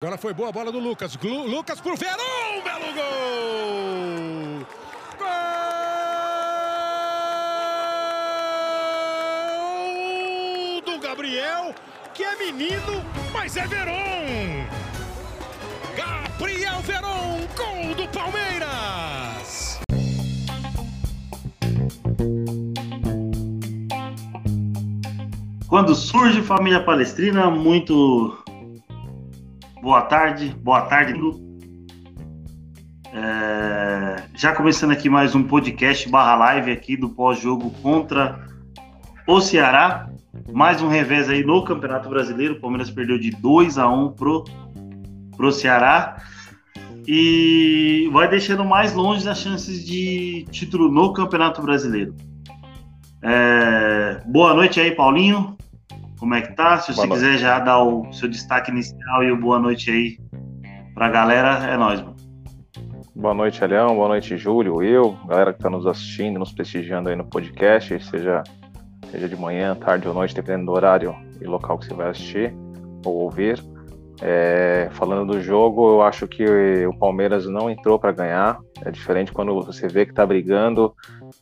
Agora foi boa a bola do Lucas. Glu Lucas pro Verão, belo gol! Gol do Gabriel, que é menino, mas é Verão! Gabriel Verão, gol do Palmeiras! Quando surge família palestrina, muito boa tarde, boa tarde. É, já começando aqui mais um podcast barra live aqui do pós-jogo contra o Ceará. Mais um revés aí no Campeonato Brasileiro. O Palmeiras perdeu de 2 a 1 pro, pro Ceará. E vai deixando mais longe as chances de título no Campeonato Brasileiro. É, boa noite aí, Paulinho. Como é que tá? Se você boa quiser noite. já dar o seu destaque inicial e o boa noite aí pra galera, é nóis, mano. Boa noite, Alião. Boa noite, Júlio, eu, galera que tá nos assistindo, nos prestigiando aí no podcast, seja, seja de manhã, tarde ou noite, dependendo do horário e local que você vai assistir ou ouvir. É, falando do jogo, eu acho que o Palmeiras não entrou para ganhar. É diferente quando você vê que tá brigando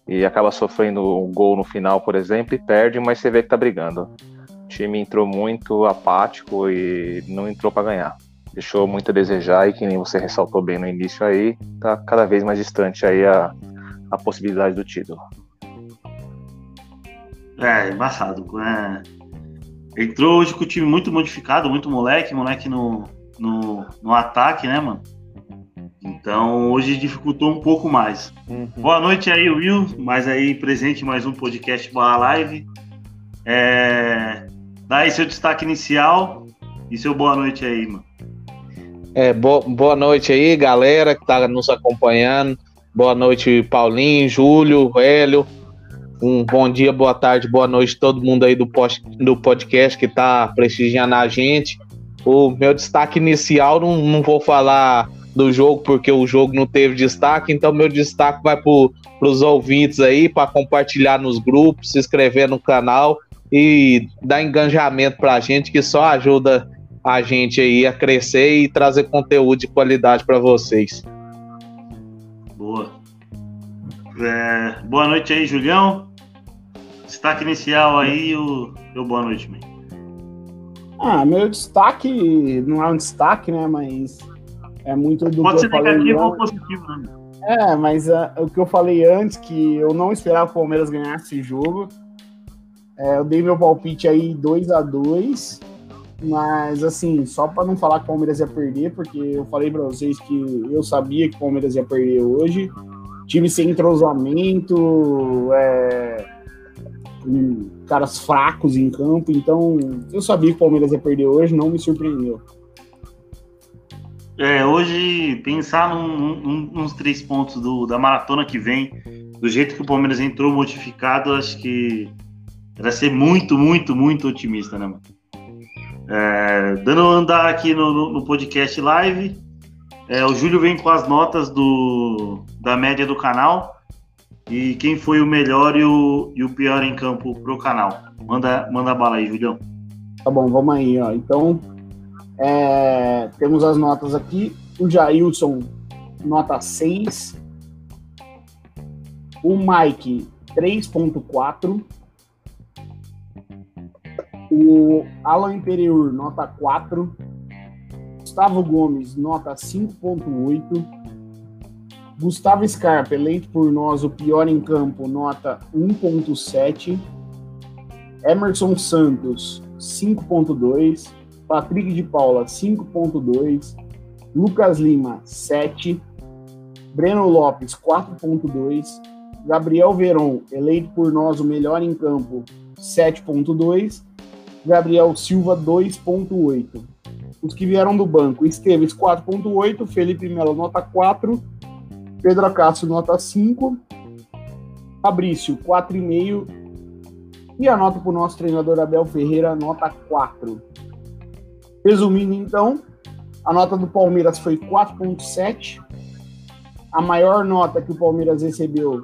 e acaba sofrendo um gol no final, por exemplo, e perde, mas você vê que tá brigando. O time entrou muito apático e não entrou para ganhar. Deixou muito a desejar e que nem você ressaltou bem no início aí, tá cada vez mais distante aí a, a possibilidade do título. É, embaçado. É... Entrou hoje com o time muito modificado, muito moleque, moleque no, no, no ataque, né, mano? Então hoje dificultou um pouco mais. Uhum. Boa noite aí, Will. Mais aí presente mais um podcast barra live. É... Dá aí seu destaque inicial e seu boa noite aí, mano. É, bo boa noite aí, galera que tá nos acompanhando. Boa noite, Paulinho, Júlio, Hélio. Um bom dia, boa tarde, boa noite todo mundo aí do, post, do podcast que tá prestigiando a gente. O meu destaque inicial, não, não vou falar do jogo porque o jogo não teve destaque, então meu destaque vai para os ouvintes aí, para compartilhar nos grupos, se inscrever no canal e dar engajamento para a gente, que só ajuda a gente aí a crescer e trazer conteúdo de qualidade para vocês. Boa. É, boa noite aí, Julião. Destaque inicial aí, o meu boa noite, man. Ah, meu destaque não é um destaque, né? Mas é muito do Pode que ser negativo ou positivo, né? É, mas uh, o que eu falei antes, que eu não esperava o Palmeiras ganhasse esse jogo. É, eu dei meu palpite aí 2 a 2 mas assim, só para não falar que o Palmeiras ia perder, porque eu falei para vocês que eu sabia que o Palmeiras ia perder hoje. Time sem entrosamento, é, caras fracos em campo, então eu sabia que o Palmeiras ia perder hoje, não me surpreendeu. É, hoje pensar num, num, nos três pontos do, da maratona que vem, do jeito que o Palmeiras entrou modificado, acho que era ser muito, muito, muito otimista, né, mano? É, dando andar aqui no, no, no podcast live, é, o Júlio vem com as notas do, da média do canal e quem foi o melhor e o, e o pior em campo pro canal. Manda, manda bala aí, Julião. Tá bom, vamos aí, ó. Então, é, temos as notas aqui. O Jailson, nota 6. O Mike, 3.4. O Alan Imperiur, nota 4. Gustavo Gomes, nota 5.8. Gustavo Scarpa, eleito por nós o pior em campo, nota 1.7. Emerson Santos, 5.2. Patrick de Paula, 5.2. Lucas Lima, 7. Breno Lopes, 4.2. Gabriel Veron, eleito por nós o melhor em campo, 7.2. Gabriel Silva 2.8. Os que vieram do banco, Esteves 4.8, Felipe Melo nota 4, Pedro Acácio nota 5, Fabrício 4,5 e a nota para o nosso treinador Abel Ferreira nota 4. Resumindo então, a nota do Palmeiras foi 4.7. A maior nota que o Palmeiras recebeu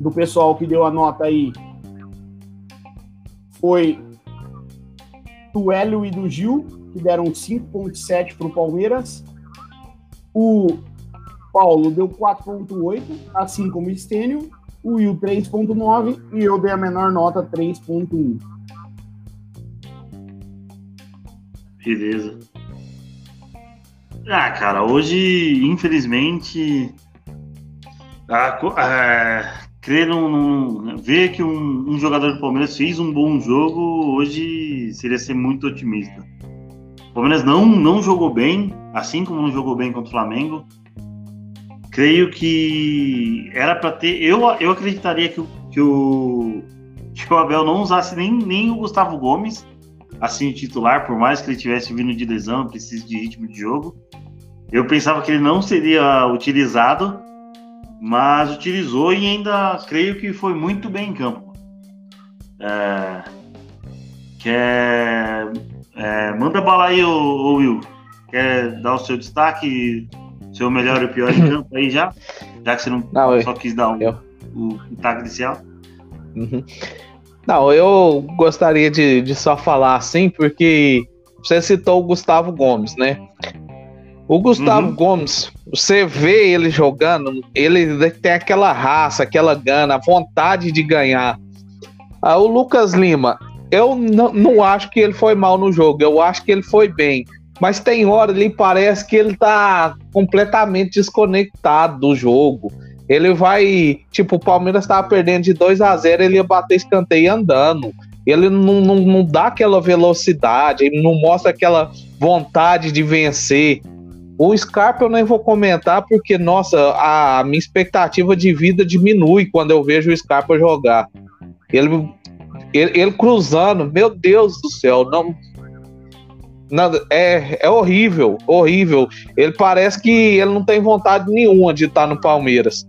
do pessoal que deu a nota aí foi do Hélio e do Gil, que deram 5,7 para o Palmeiras. O Paulo deu 4,8, assim como o Stênio. O Will 3,9 e eu dei a menor nota 3,1. Beleza. Ah, cara, hoje, infelizmente, a, a, crer num, num, ver que um, um, jogador do Palmeiras fez um bom jogo hoje seria ser muito otimista. O Palmeiras não, não jogou bem, assim como não jogou bem contra o Flamengo. Creio que era para ter. Eu, eu acreditaria que, que, o, que o Abel não usasse nem, nem o Gustavo Gomes assim titular, por mais que ele tivesse vindo de lesão, precise de ritmo de jogo. Eu pensava que ele não seria utilizado, mas utilizou e ainda creio que foi muito bem em campo. É, quer, é, manda bala aí, ô, Will. Quer dar o seu destaque, seu melhor e pior em campo aí já? Já que você não, não só quis dar um, o destaque inicial. Uhum. Não, eu gostaria de, de só falar assim, porque você citou o Gustavo Gomes, né? O Gustavo uhum. Gomes, você vê ele jogando, ele tem aquela raça, aquela gana, vontade de ganhar. Ah, o Lucas Lima, eu não, não acho que ele foi mal no jogo, eu acho que ele foi bem. Mas tem hora ali parece que ele tá completamente desconectado do jogo. Ele vai, tipo, o Palmeiras tava perdendo de 2 a 0 ele ia bater escanteio andando. Ele não, não, não dá aquela velocidade, ele não mostra aquela vontade de vencer. O Scarpa eu nem vou comentar porque, nossa, a minha expectativa de vida diminui quando eu vejo o Scarpa jogar. Ele, ele, ele cruzando, meu Deus do céu, não, Nada, é, é horrível, horrível. Ele parece que ele não tem vontade nenhuma de estar no Palmeiras.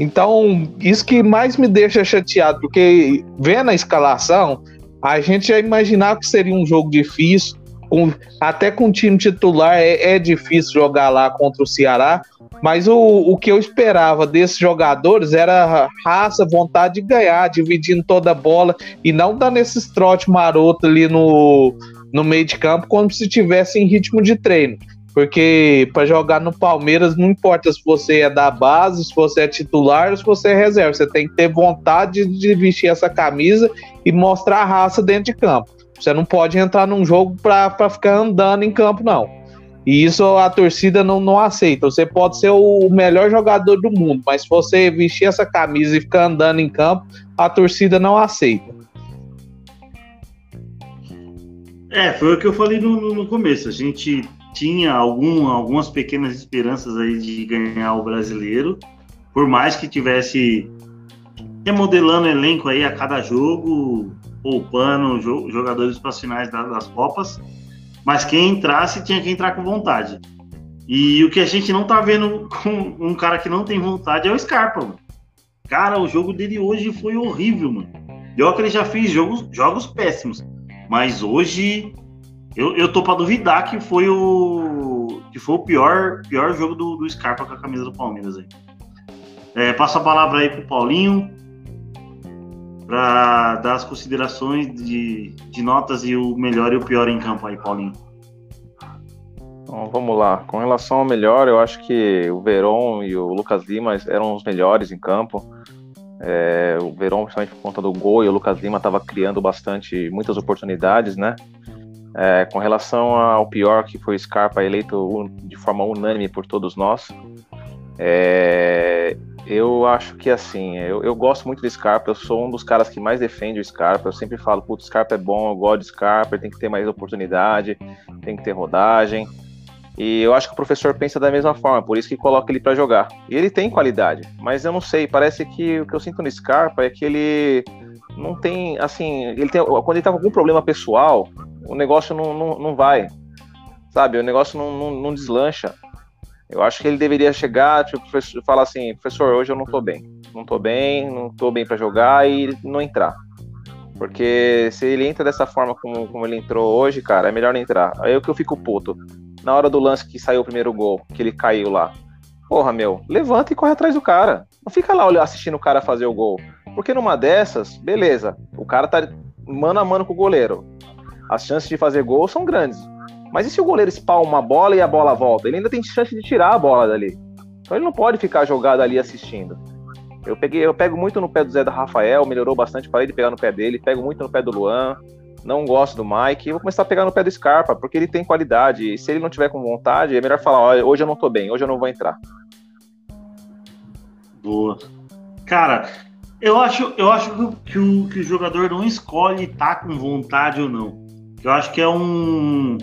Então, isso que mais me deixa chateado, porque vendo a escalação, a gente já imaginava que seria um jogo difícil, com, até com o time titular é, é, difícil jogar lá contra o Ceará, mas o, o que eu esperava desses jogadores era raça, vontade de ganhar, dividindo toda a bola e não dando esses trote maroto ali no, no meio de campo como se tivesse em ritmo de treino. Porque para jogar no Palmeiras não importa se você é da base, se você é titular ou se você é reserva. Você tem que ter vontade de vestir essa camisa e mostrar a raça dentro de campo. Você não pode entrar num jogo para ficar andando em campo, não. E isso a torcida não, não aceita. Você pode ser o melhor jogador do mundo, mas se você vestir essa camisa e ficar andando em campo, a torcida não aceita. É, foi o que eu falei no, no começo. A gente tinha algum, algumas pequenas esperanças aí de ganhar o brasileiro, por mais que tivesse remodelando elenco aí a cada jogo, poupando jogadores para as finais das Copas, mas quem entrasse tinha que entrar com vontade. E o que a gente não tá vendo com um cara que não tem vontade é o Scarpa, mano. Cara, o jogo dele hoje foi horrível, mano. Eu que ele já fez jogos, jogos péssimos, mas hoje eu, eu tô para duvidar que foi o que foi o pior, pior jogo do, do Scarpa com a camisa do Palmeiras aí. É, passo a palavra aí pro Paulinho para dar as considerações de, de notas e o melhor e o pior em campo aí, Paulinho. Então, vamos lá. Com relação ao melhor, eu acho que o Verón e o Lucas Lima eram os melhores em campo. É, o Verón, principalmente por conta do gol, e o Lucas Lima estava criando bastante, muitas oportunidades, né? É, com relação ao pior, que foi o Scarpa eleito de forma unânime por todos nós, é, eu acho que assim, eu, eu, gosto muito do Scarpa, eu sou um dos caras que mais defende o Scarpa, eu sempre falo, putz, Scarpa é bom, eu gosto de Scarpa, tem que ter mais oportunidade, tem que ter rodagem. E eu acho que o professor pensa da mesma forma, por isso que coloca ele para jogar. E ele tem qualidade, mas eu não sei, parece que o que eu sinto no Scarpa é que ele não tem, assim, ele tem, quando ele tá com algum problema pessoal, o negócio não, não, não vai, sabe? O negócio não, não, não deslancha. Eu acho que ele deveria chegar, tipo, falar assim, professor, hoje eu não tô bem. Não tô bem, não tô bem para jogar e não entrar. Porque se ele entra dessa forma como, como ele entrou hoje, cara, é melhor não entrar. Aí é o que eu fico puto. Na hora do lance que saiu o primeiro gol, que ele caiu lá. Porra, meu, levanta e corre atrás do cara. Não fica lá assistindo o cara fazer o gol. Porque numa dessas, beleza, o cara tá mano a mano com o goleiro. As chances de fazer gol são grandes. Mas e se o goleiro espalma uma bola e a bola volta? Ele ainda tem chance de tirar a bola dali. Então ele não pode ficar jogado ali assistindo. Eu, peguei, eu pego muito no pé do Zé da Rafael, melhorou bastante, parei de pegar no pé dele, pego muito no pé do Luan, não gosto do Mike, e vou começar a pegar no pé do Scarpa, porque ele tem qualidade, e se ele não tiver com vontade, é melhor falar, olha, hoje eu não tô bem, hoje eu não vou entrar. Boa. Cara, eu acho, eu acho que, o, que o jogador não escolhe estar tá com vontade ou não. Eu acho que é um,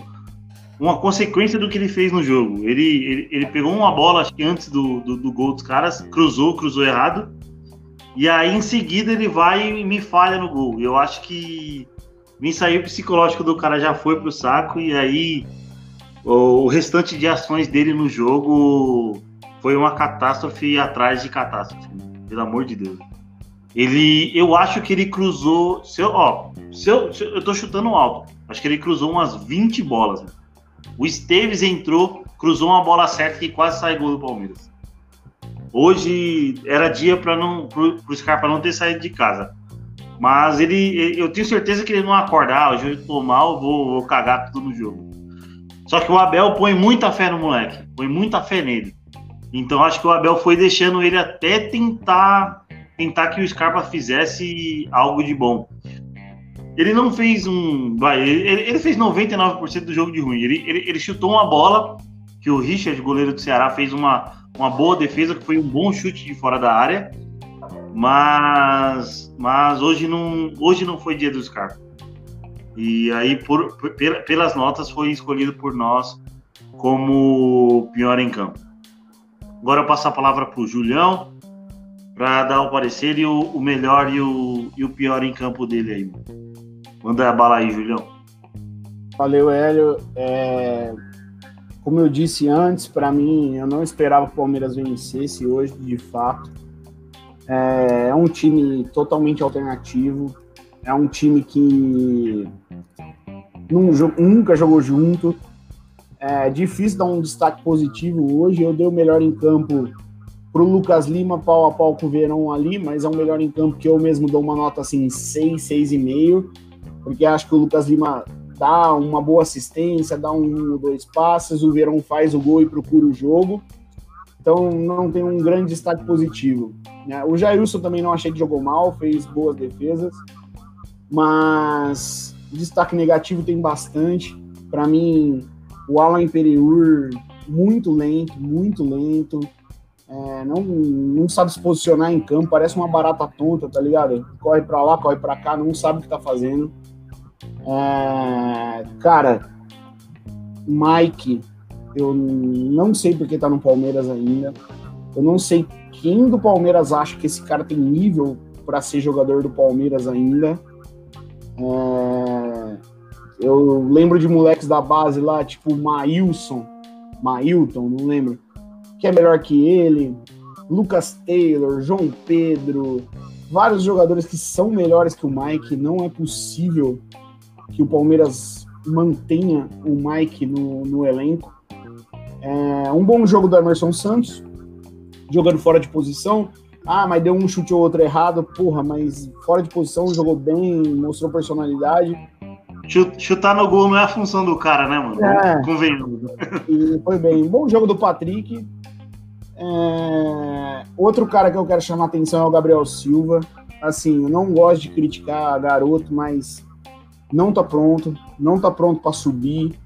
uma consequência do que ele fez no jogo. Ele, ele, ele pegou uma bola, acho que antes do, do, do, gol dos caras, cruzou, cruzou errado. E aí em seguida ele vai e me falha no gol. Eu acho que me saiu psicológico do cara já foi pro saco. E aí o, o restante de ações dele no jogo foi uma catástrofe atrás de catástrofe. Pelo amor de Deus. Ele, eu acho que ele cruzou. Se eu, ó, se eu, se eu, eu tô chutando alto. Acho que ele cruzou umas 20 bolas. Né? O Esteves entrou, cruzou uma bola certa que quase saiu gol do Palmeiras. Hoje era dia para não pro, pro Scarpa não ter saído de casa. Mas ele, eu tenho certeza que ele não acordar, ah, hoje eu tô mal, vou, vou cagar tudo no jogo. Só que o Abel põe muita fé no moleque, põe muita fé nele. Então acho que o Abel foi deixando ele até tentar tentar que o Scarpa fizesse algo de bom. Ele não fez um. Vai, ele, ele fez 99% do jogo de ruim. Ele, ele, ele, chutou uma bola que o Richard, goleiro do Ceará, fez uma, uma boa defesa, que foi um bom chute de fora da área. Mas, mas hoje, não, hoje não foi dia do Scarpa. E aí, por, por, pelas notas, foi escolhido por nós como pior em campo. Agora eu passo a palavra para o Julião para dar o parecer e o, o melhor e o, e o pior em campo dele aí. Manda a bala aí, Julião. Valeu, Hélio. É... Como eu disse antes, para mim, eu não esperava que o Palmeiras vencesse hoje, de fato. É, é um time totalmente alternativo. É um time que nunca jogou junto. É difícil dar um destaque positivo hoje. Eu dei o melhor em campo para o Lucas Lima, pau a pau com o Verão ali, mas é um melhor em campo que eu mesmo dou uma nota assim, 6, 6,5 porque acho que o Lucas Lima dá uma boa assistência, dá um ou dois passes, o Verão faz o gol e procura o jogo. Então não tem um grande destaque positivo. Né? O Jailson também não achei que jogou mal, fez boas defesas, mas destaque negativo tem bastante. Para mim, o Alan Imperiur muito lento, muito lento. É, não, não sabe se posicionar em campo, parece uma barata tonta, tá ligado? Corre para lá, corre para cá, não sabe o que tá fazendo. É, cara, Mike, eu não sei porque tá no Palmeiras ainda. Eu não sei quem do Palmeiras acha que esse cara tem nível para ser jogador do Palmeiras ainda. É, eu lembro de moleques da base lá, tipo Maílson, Mailton, não lembro, que é melhor que ele. Lucas Taylor, João Pedro, vários jogadores que são melhores que o Mike. Não é possível que o Palmeiras mantenha o Mike no, no elenco. É, um bom jogo do Emerson Santos, jogando fora de posição. Ah, mas deu um chute ou outro errado. Porra, mas fora de posição, jogou bem, mostrou personalidade. Chutar no gol não é a função do cara, né, mano? É, Convenhamos. E foi bem. Bom jogo do Patrick. É... Outro cara que eu quero chamar a atenção é o Gabriel Silva. Assim, eu não gosto de criticar garoto, mas não tá pronto, não tá pronto para subir,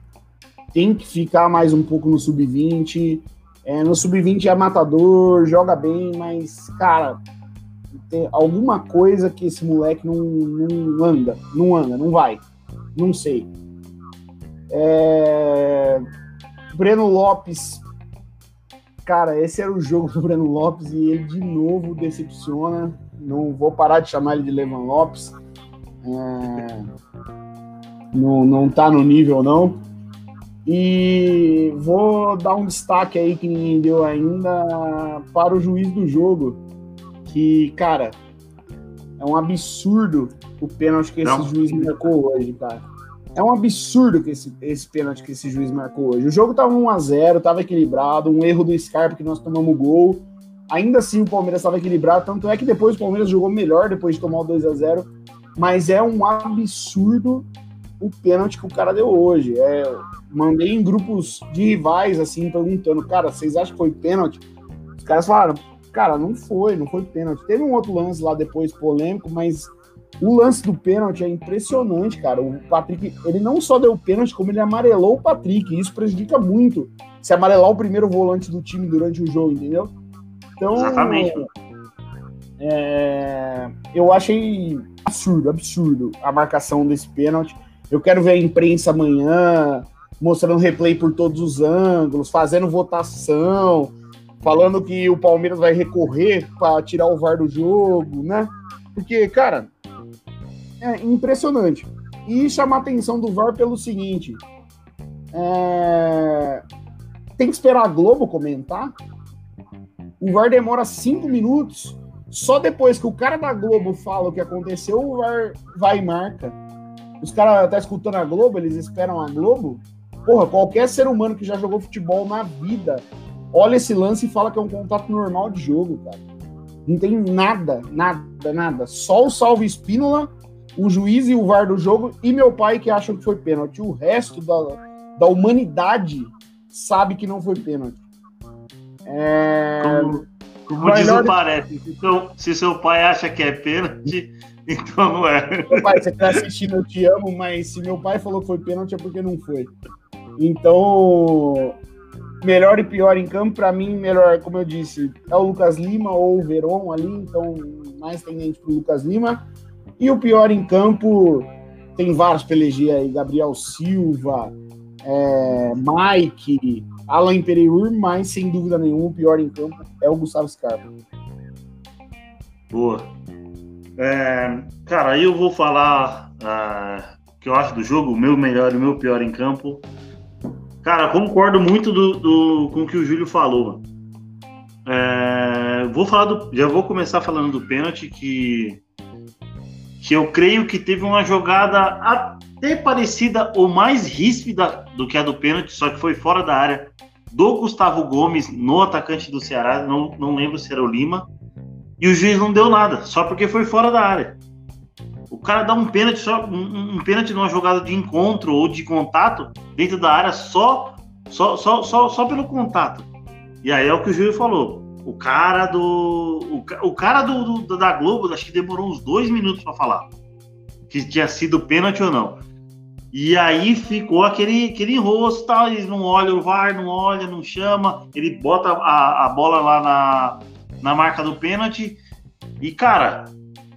tem que ficar mais um pouco no sub-20. É, no sub-20 é matador, joga bem, mas, cara, tem alguma coisa que esse moleque não, não anda, não anda, não vai, não sei. É... Breno Lopes, cara, esse era o jogo do Breno Lopes e ele de novo decepciona. Não vou parar de chamar ele de Levan Lopes. É, não, não tá no nível, não. E vou dar um destaque aí que ninguém deu ainda para o juiz do jogo. Que, cara, é um absurdo o pênalti que esse juiz marcou hoje, cara. É um absurdo que esse, esse pênalti que esse juiz marcou hoje. O jogo tava 1x0, tava equilibrado, um erro do Scarpa que nós tomamos gol. Ainda assim o Palmeiras estava equilibrado, tanto é que depois o Palmeiras jogou melhor depois de tomar o 2 a 0 mas é um absurdo o pênalti que o cara deu hoje. É, mandei em grupos de rivais, assim, perguntando, cara, vocês acham que foi pênalti? Os caras falaram, cara, não foi, não foi pênalti. Teve um outro lance lá depois polêmico, mas o lance do pênalti é impressionante, cara. O Patrick, ele não só deu pênalti, como ele amarelou o Patrick. E isso prejudica muito se amarelar o primeiro volante do time durante o jogo, entendeu? Então, Exatamente. É, eu achei absurdo, absurdo a marcação desse pênalti. Eu quero ver a imprensa amanhã mostrando replay por todos os ângulos, fazendo votação, falando que o Palmeiras vai recorrer para tirar o VAR do jogo, né? Porque, cara, é impressionante. E chamar a atenção do VAR pelo seguinte: é... tem que esperar a Globo comentar. O VAR demora cinco minutos. Só depois que o cara da Globo fala o que aconteceu, o VAR vai e marca. Os caras tá escutando a Globo, eles esperam a Globo. Porra, qualquer ser humano que já jogou futebol na vida olha esse lance e fala que é um contato normal de jogo, cara. Não tem nada, nada, nada. Só o salve Espínola o juiz e o VAR do jogo e meu pai que acham que foi pênalti. O resto da, da humanidade sabe que não foi pênalti. É... Como, como diz o parece, se seu, se seu pai acha que é pênalti, então não é. Meu pai, você tá assistindo, eu te amo, mas se meu pai falou que foi pênalti é porque não foi. Então, melhor e pior em campo, para mim, melhor, como eu disse, é o Lucas Lima ou o Veron ali, então mais tendente pro Lucas Lima. E o pior em campo, tem vários pra eleger aí, Gabriel Silva, é, Mike, Alan Pereira, mas sem dúvida nenhuma, o pior em campo é o Gustavo Scarpa. Boa. É, cara, aí eu vou falar uh, o que eu acho do jogo, o meu melhor e o meu pior em campo. Cara, concordo muito do, do, com o que o Júlio falou. É, vou falar do, já vou começar falando do pênalti que que eu creio que teve uma jogada até parecida ou mais ríspida do que a do pênalti, só que foi fora da área do Gustavo Gomes no atacante do Ceará, não, não lembro se era o Lima, e o juiz não deu nada, só porque foi fora da área. O cara dá um pênalti, só, um, um pênalti numa jogada de encontro ou de contato dentro da área só, só, só, só, só pelo contato. E aí é o que o juiz falou. O cara do. O, o cara do, do, da Globo, acho que demorou uns dois minutos para falar. Que tinha sido pênalti ou não. E aí ficou aquele, aquele rosto, tal, eles não olham o VAR, não olha, não chama, ele bota a, a bola lá na, na marca do pênalti. E, cara,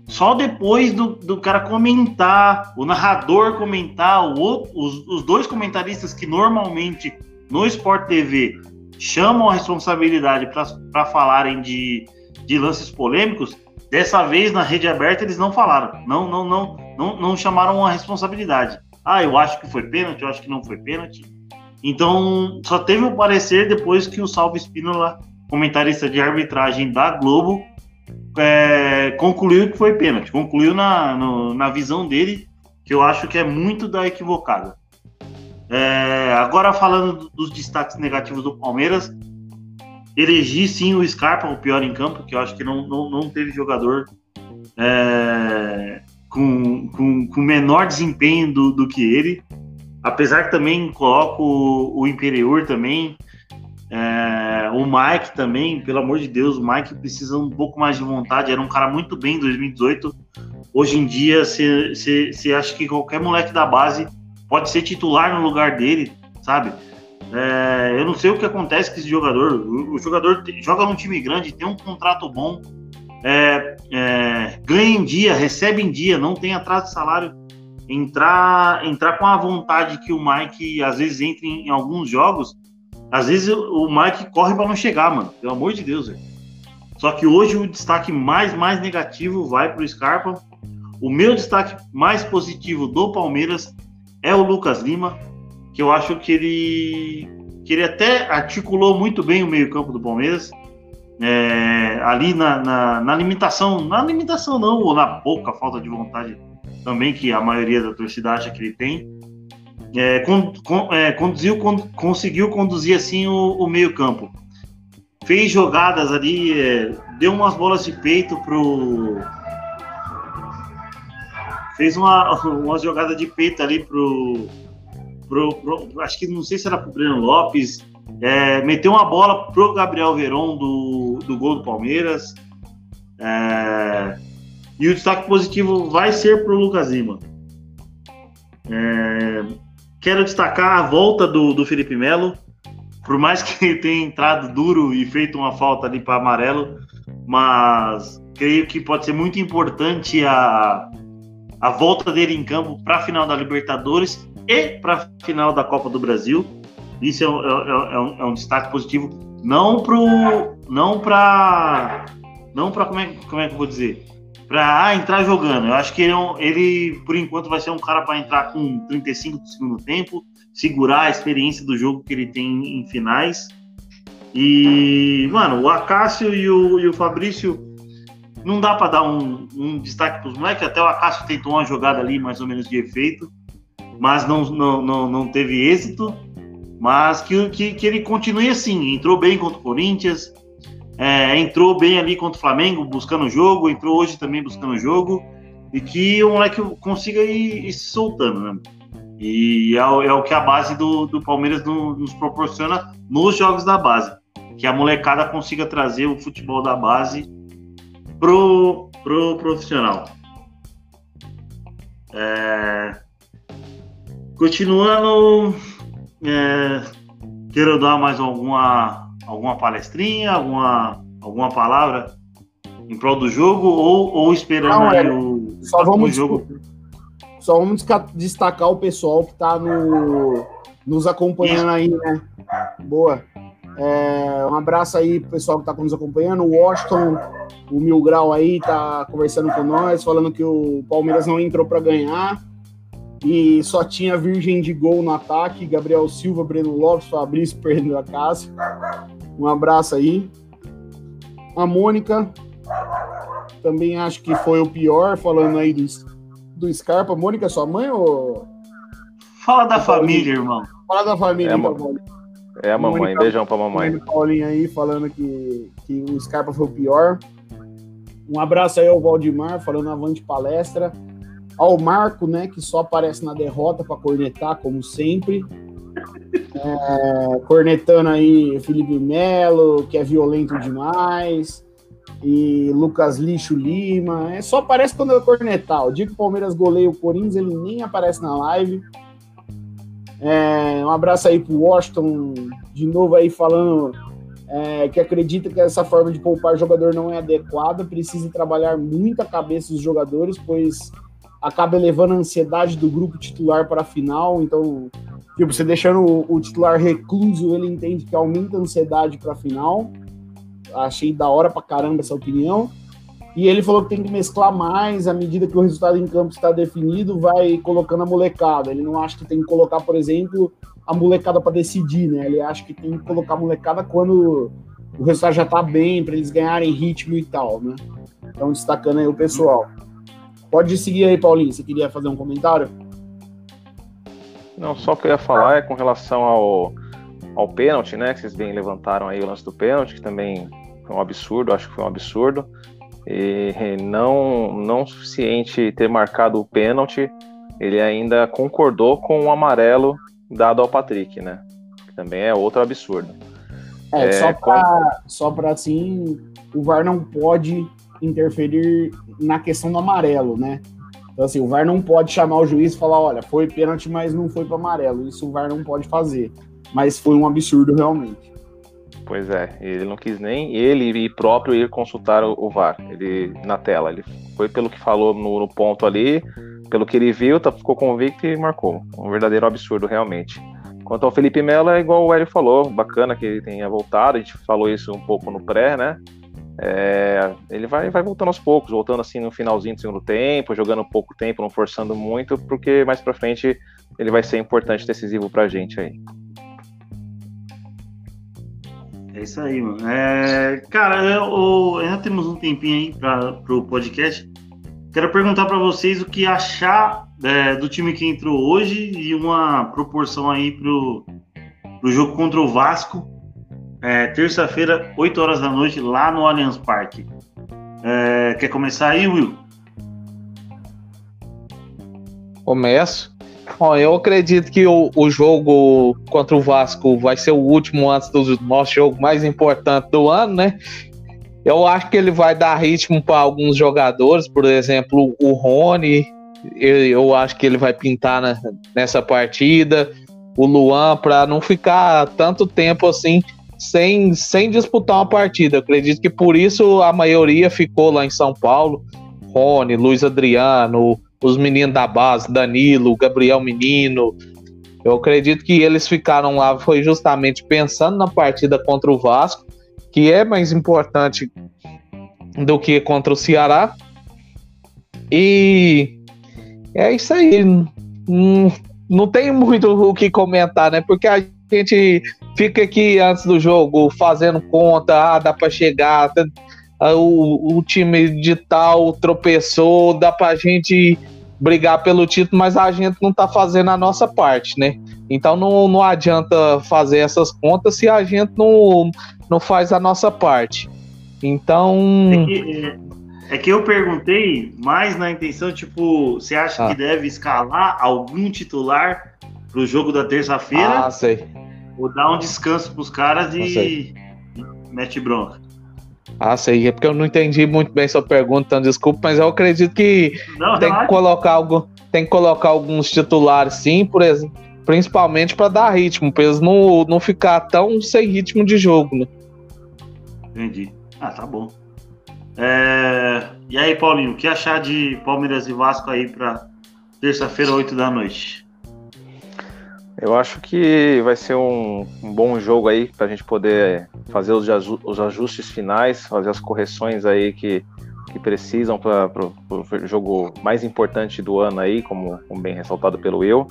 só depois do, do cara comentar, o narrador comentar, o outro, os, os dois comentaristas que normalmente no Sport TV chamam a responsabilidade para falarem de, de lances polêmicos, dessa vez na rede aberta eles não falaram, não, não, não, não, não chamaram a responsabilidade. Ah, eu acho que foi pênalti, eu acho que não foi pênalti. Então, só teve o parecer depois que o Salvo Espínola, comentarista de arbitragem da Globo, é, concluiu que foi pênalti. Concluiu na, no, na visão dele, que eu acho que é muito da equivocada. É, agora falando dos destaques negativos do Palmeiras, elegi sim o Scarpa, o pior em campo, que eu acho que não, não, não teve jogador é, com, com, com, menor desempenho do, do que ele. Apesar que também coloco o, o Imperiur também, é, o Mike também, pelo amor de Deus, o Mike precisa um pouco mais de vontade. Era um cara muito bem em 2018. Hoje em dia, você acha que qualquer moleque da base pode ser titular no lugar dele, sabe? É, eu não sei o que acontece com esse jogador. O, o jogador joga num time grande, tem um contrato bom, é, é, ganha em dia, recebe em dia, não tem atraso de salário. Entrar, entrar com a vontade que o Mike às vezes entra em, em alguns jogos, às vezes o Mike corre para não chegar, mano. Pelo amor de Deus, velho. Só que hoje o destaque mais, mais negativo vai para o Scarpa. O meu destaque mais positivo do Palmeiras é o Lucas Lima, que eu acho que ele, que ele até articulou muito bem o meio-campo do Palmeiras. É, ali na, na, na, limitação, na limitação não, ou na pouca falta de vontade também que a maioria da torcida acha que ele tem. É, con, con, é, conduziu, con, conseguiu conduzir assim o, o meio-campo. Fez jogadas ali, é, deu umas bolas de peito pro fez uma, uma jogada de peito ali pro, pro, pro, acho que não sei se era pro Breno Lopes, é, meteu uma bola pro Gabriel Veron do, do gol do Palmeiras. É, e o destaque positivo vai ser pro Lucas Lima. É, quero destacar a volta do, do Felipe Melo. Por mais que ele tenha entrado duro e feito uma falta ali para amarelo, mas creio que pode ser muito importante a, a volta dele em campo para a final da Libertadores e para a final da Copa do Brasil. Isso é, é, é, um, é um, destaque positivo, não para não para não para como é, como é que eu vou dizer, para ah, entrar jogando. Eu acho que ele, é ele, por enquanto vai ser um cara para entrar com 35 do segundo tempo, segurar a experiência do jogo que ele tem em finais. E, mano, o Acácio e o, e o Fabrício não dá para dar um, um destaque para os moleques. Até o Acácio tentou uma jogada ali, mais ou menos de efeito, mas não, não, não, não teve êxito. Mas que, que, que ele continue assim. Entrou bem contra o Corinthians, é, entrou bem ali contra o Flamengo, buscando o jogo, entrou hoje também buscando o jogo. E que o moleque consiga ir, ir se soltando, né? E é, é, o que a base do, do Palmeiras no, nos proporciona nos jogos da base. Que a molecada consiga trazer o futebol da base pro, pro profissional. É... Continuando, é... quero dar mais alguma, alguma palestrinha, alguma, alguma palavra em prol do jogo ou, ou esperando Não, é, o, só vamos, o jogo? Só vamos destacar o pessoal que está no, nos acompanhando aí, né? Boa. É, um abraço aí pro pessoal que está nos acompanhando. O Washington, o Mil Grau aí, tá conversando com nós, falando que o Palmeiras não entrou para ganhar e só tinha virgem de gol no ataque. Gabriel Silva, Breno Lopes, Fabrício perdendo a casa. Um abraço aí. A Mônica também acho que foi o pior, falando aí do, do Scarpa. Mônica, sua mãe ou. Fala da família, irmão. Fala da família, é, então, é a mamãe, Mônica, beijão pra mamãe. Paulinha aí falando que, que o Scarpa foi o pior. Um abraço aí ao Valdemar, falando avante palestra. Ao Marco, né, que só aparece na derrota para cornetar, como sempre. É, cornetando aí Felipe Melo, que é violento demais. E Lucas Lixo Lima. É, só aparece quando eu cornetar. O dia que o Palmeiras goleia o Corinthians, ele nem aparece na live. É, um abraço aí pro Washington, de novo aí falando é, que acredita que essa forma de poupar jogador não é adequada, precisa trabalhar muito a cabeça dos jogadores, pois acaba elevando a ansiedade do grupo titular para a final. Então, tipo, você deixando o, o titular recluso, ele entende que aumenta a ansiedade para a final. Achei da hora pra caramba essa opinião. E ele falou que tem que mesclar mais à medida que o resultado em campo está definido, vai colocando a molecada. Ele não acha que tem que colocar, por exemplo, a molecada para decidir, né? Ele acha que tem que colocar a molecada quando o resultado já tá bem, para eles ganharem ritmo e tal, né? Então, destacando aí o pessoal. Pode seguir aí, Paulinho. Você queria fazer um comentário? Não, só o que eu ia falar é com relação ao, ao pênalti, né? Que vocês bem levantaram aí o lance do pênalti, que também foi um absurdo, acho que foi um absurdo. E não, não suficiente ter marcado o pênalti, ele ainda concordou com o amarelo dado ao Patrick, né? Que também é outro absurdo. É, é só para só pra assim, o VAR não pode interferir na questão do amarelo, né? Então, assim, o VAR não pode chamar o juiz e falar: olha, foi pênalti, mas não foi para amarelo. Isso o VAR não pode fazer. Mas foi um absurdo realmente. Pois é, ele não quis nem ele próprio ir consultar o, o VAR, ele na tela. Ele foi pelo que falou no, no ponto ali, pelo que ele viu, tá, ficou convicto e marcou. Um verdadeiro absurdo, realmente. Quanto ao Felipe Melo, é igual o Hélio falou, bacana que ele tenha voltado, a gente falou isso um pouco no pré, né? É, ele vai, vai voltando aos poucos, voltando assim no finalzinho do segundo tempo, jogando pouco tempo, não forçando muito, porque mais pra frente ele vai ser importante, decisivo pra gente aí. É isso aí, mano. É, cara, eu, ainda temos um tempinho aí para o podcast. Quero perguntar para vocês o que achar é, do time que entrou hoje e uma proporção aí pro, pro jogo contra o Vasco, é, terça-feira, 8 horas da noite, lá no Allianz Parque. É, quer começar aí, Will? Começo. Bom, eu acredito que o, o jogo contra o Vasco vai ser o último antes do nosso jogo mais importante do ano, né? Eu acho que ele vai dar ritmo para alguns jogadores, por exemplo, o Rony. Eu, eu acho que ele vai pintar na, nessa partida. O Luan, para não ficar tanto tempo assim sem, sem disputar uma partida. Eu acredito que por isso a maioria ficou lá em São Paulo. Rony, Luiz Adriano, os meninos da base, Danilo, Gabriel Menino. Eu acredito que eles ficaram lá foi justamente pensando na partida contra o Vasco que é mais importante do que contra o Ceará. E é isso aí. Não, não tem muito o que comentar, né? Porque a gente fica aqui antes do jogo fazendo conta, ah, dá para chegar, o, o time de tal tropeçou, dá pra gente brigar pelo título, mas a gente não tá fazendo a nossa parte, né? Então não, não adianta fazer essas contas se a gente não, não faz a nossa parte. Então. É que, é, é que eu perguntei mais na intenção, tipo, você acha ah. que deve escalar algum titular pro jogo da terça-feira? Ah, sei. Ou dar um descanso pros caras e mete bronca? Ah, sei, é porque eu não entendi muito bem sua pergunta, então desculpa, mas eu acredito que não, tem que colocar algo, tem que colocar alguns titulares sim, por exemplo, principalmente para dar ritmo, para eles não, não ficar tão sem ritmo de jogo, né? Entendi. Ah, tá bom. É... E aí, Paulinho, o que achar de Palmeiras e Vasco aí para terça-feira, 8 da noite? Eu acho que vai ser um, um bom jogo aí para a gente poder fazer os, os, ajustes finais, fazer as correções aí que, que precisam para o jogo mais importante do ano aí, como, como bem ressaltado pelo eu.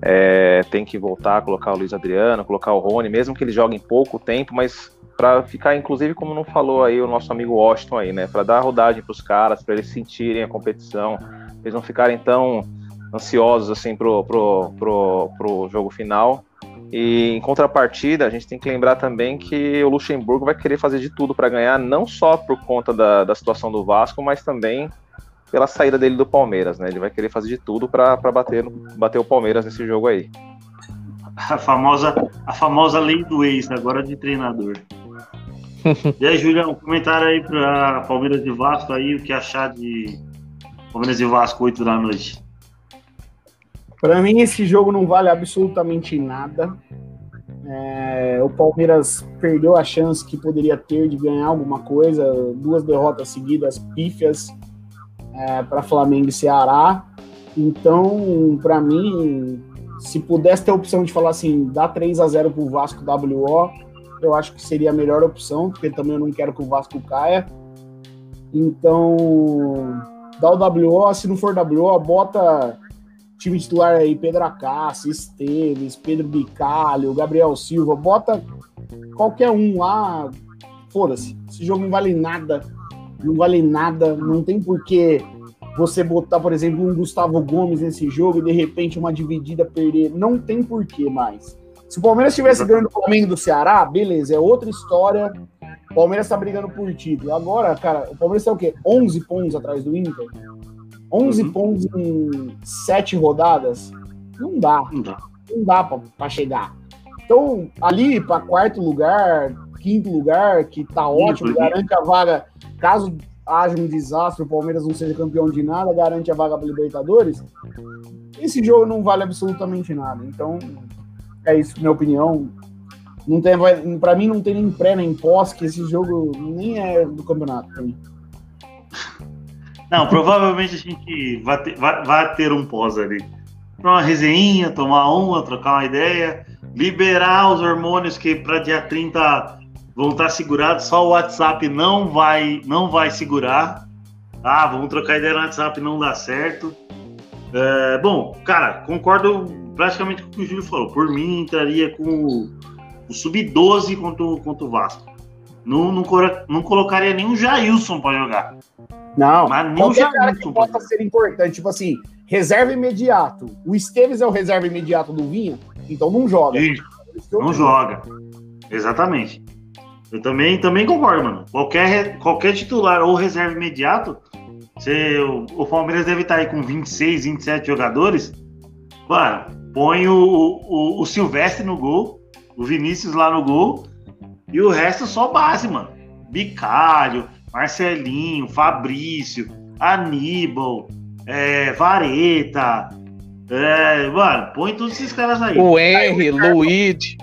É, tem que voltar colocar o Luiz Adriano, colocar o Rony, mesmo que eles joguem pouco tempo, mas para ficar, inclusive, como não falou aí o nosso amigo Washington aí, né? Para dar rodagem para os caras, para eles sentirem a competição, eles não ficarem tão ansiosos assim pro, pro, pro, pro jogo final. E em contrapartida, a gente tem que lembrar também que o Luxemburgo vai querer fazer de tudo para ganhar, não só por conta da, da situação do Vasco, mas também pela saída dele do Palmeiras, né? Ele vai querer fazer de tudo para bater, bater o Palmeiras nesse jogo aí. A famosa, a famosa lei do ex, agora de treinador. e aí, Julião, comentário aí para Palmeiras e Vasco aí, o que achar de Palmeiras e Vasco 8 da noite? Para mim, esse jogo não vale absolutamente nada. É, o Palmeiras perdeu a chance que poderia ter de ganhar alguma coisa. Duas derrotas seguidas pífias é, para Flamengo e Ceará. Então, para mim, se pudesse ter a opção de falar assim, dá 3 a 0 para o Vasco WO, eu acho que seria a melhor opção, porque também eu não quero que o Vasco caia. Então, dá o WO, se não for WO, bota time titular aí, Pedro Acácio, Esteves, Pedro Bicalho, Gabriel Silva, bota qualquer um lá, foda-se, esse jogo não vale nada, não vale nada, não tem porquê você botar, por exemplo, um Gustavo Gomes nesse jogo e de repente uma dividida perder, não tem porquê mais. Se o Palmeiras estivesse ganhando o Flamengo do Ceará, beleza, é outra história. O Palmeiras tá brigando por título. Agora, cara, o Palmeiras tá o quê? 11 pontos atrás do Inter? 11 uhum. pontos em 7 rodadas? Não dá. Não dá. Não dá pra chegar. Então, ali para quarto lugar, quinto lugar, que tá ótimo, garante a vaga. Caso haja um desastre, o Palmeiras não seja campeão de nada, garante a vaga para Libertadores. Esse jogo não vale absolutamente nada. Então, é isso, minha opinião. Não tem, para mim não tem nem pré nem pós, que esse jogo nem é do campeonato pra mim. Não, provavelmente a gente vai ter, vai, vai ter um pós ali. Uma resenha, tomar uma, trocar uma ideia, liberar os hormônios que para dia 30 vão estar segurados, só o WhatsApp não vai, não vai segurar. Ah, vamos trocar ideia no WhatsApp, não dá certo. É, bom, cara, concordo praticamente com o que o Júlio falou. Por mim, entraria com o, o Sub-12 contra, contra o Vasco. Não, não, não colocaria nenhum Jailson para jogar. Não, mas qualquer cara que possa ser importante, tipo assim, reserva imediato. O Esteves é o reserva imediato do Vinha, então não joga. Isso, não joga. Exatamente. Eu também, também concordo, mano. Qualquer, qualquer titular ou reserva imediato Você, o, o Palmeiras deve estar aí com 26, 27 jogadores. Mano, põe o, o, o Silvestre no gol, o Vinícius lá no gol, e o resto só base, mano. Bicalho, Marcelinho, Fabrício, Aníbal, é, Vareta. É, mano, põe todos esses caras aí. O Henry, Luiz.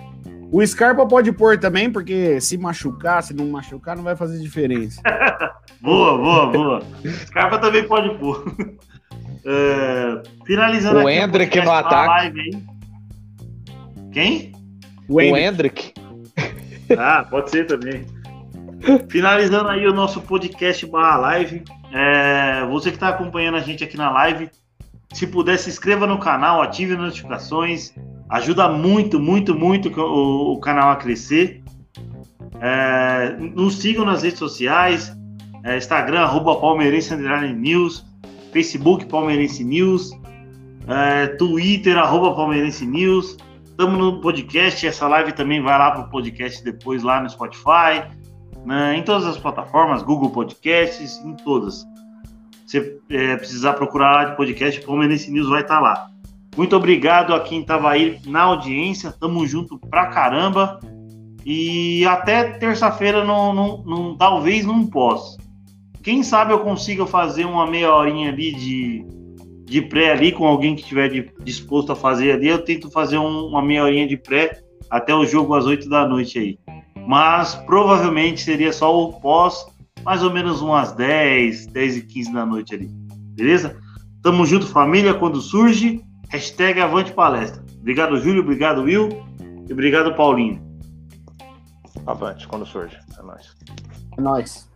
O Scarpa pode pôr também, porque se machucar, se não machucar, não vai fazer diferença. boa, boa, boa. Scarpa também pode pôr. É, finalizando o Hendrick no ataque. Live, Quem? O Hendrick. Ah, pode ser também. Finalizando aí o nosso podcast barra live. É, você que está acompanhando a gente aqui na live, se puder, se inscreva no canal, ative as notificações. Ajuda muito, muito, muito o, o canal a crescer. É, nos sigam nas redes sociais. É, Instagram, arroba Palmeirense News. Facebook, Palmeirense News. É, Twitter, arroba Palmeirense News. Estamos no podcast. Essa live também vai lá para o podcast depois lá no Spotify né, em todas as plataformas, Google Podcasts, em todas. Você é, precisar procurar podcast, Palmeirense News vai estar tá lá. Muito obrigado a quem estava aí na audiência, tamo junto pra caramba. E até terça-feira, não, não, não, talvez não possa. Quem sabe eu consiga fazer uma meia horinha ali de, de pré ali com alguém que estiver disposto a fazer ali. Eu tento fazer um, uma meia horinha de pré até o jogo às 8 da noite aí mas provavelmente seria só o pós, mais ou menos umas 10, 10 e 15 da noite ali. Beleza? Tamo junto, família, quando surge, hashtag Avante Palestra. Obrigado, Júlio, obrigado, Will, e obrigado, Paulinho. Avante, quando surge. É nóis. É nóis.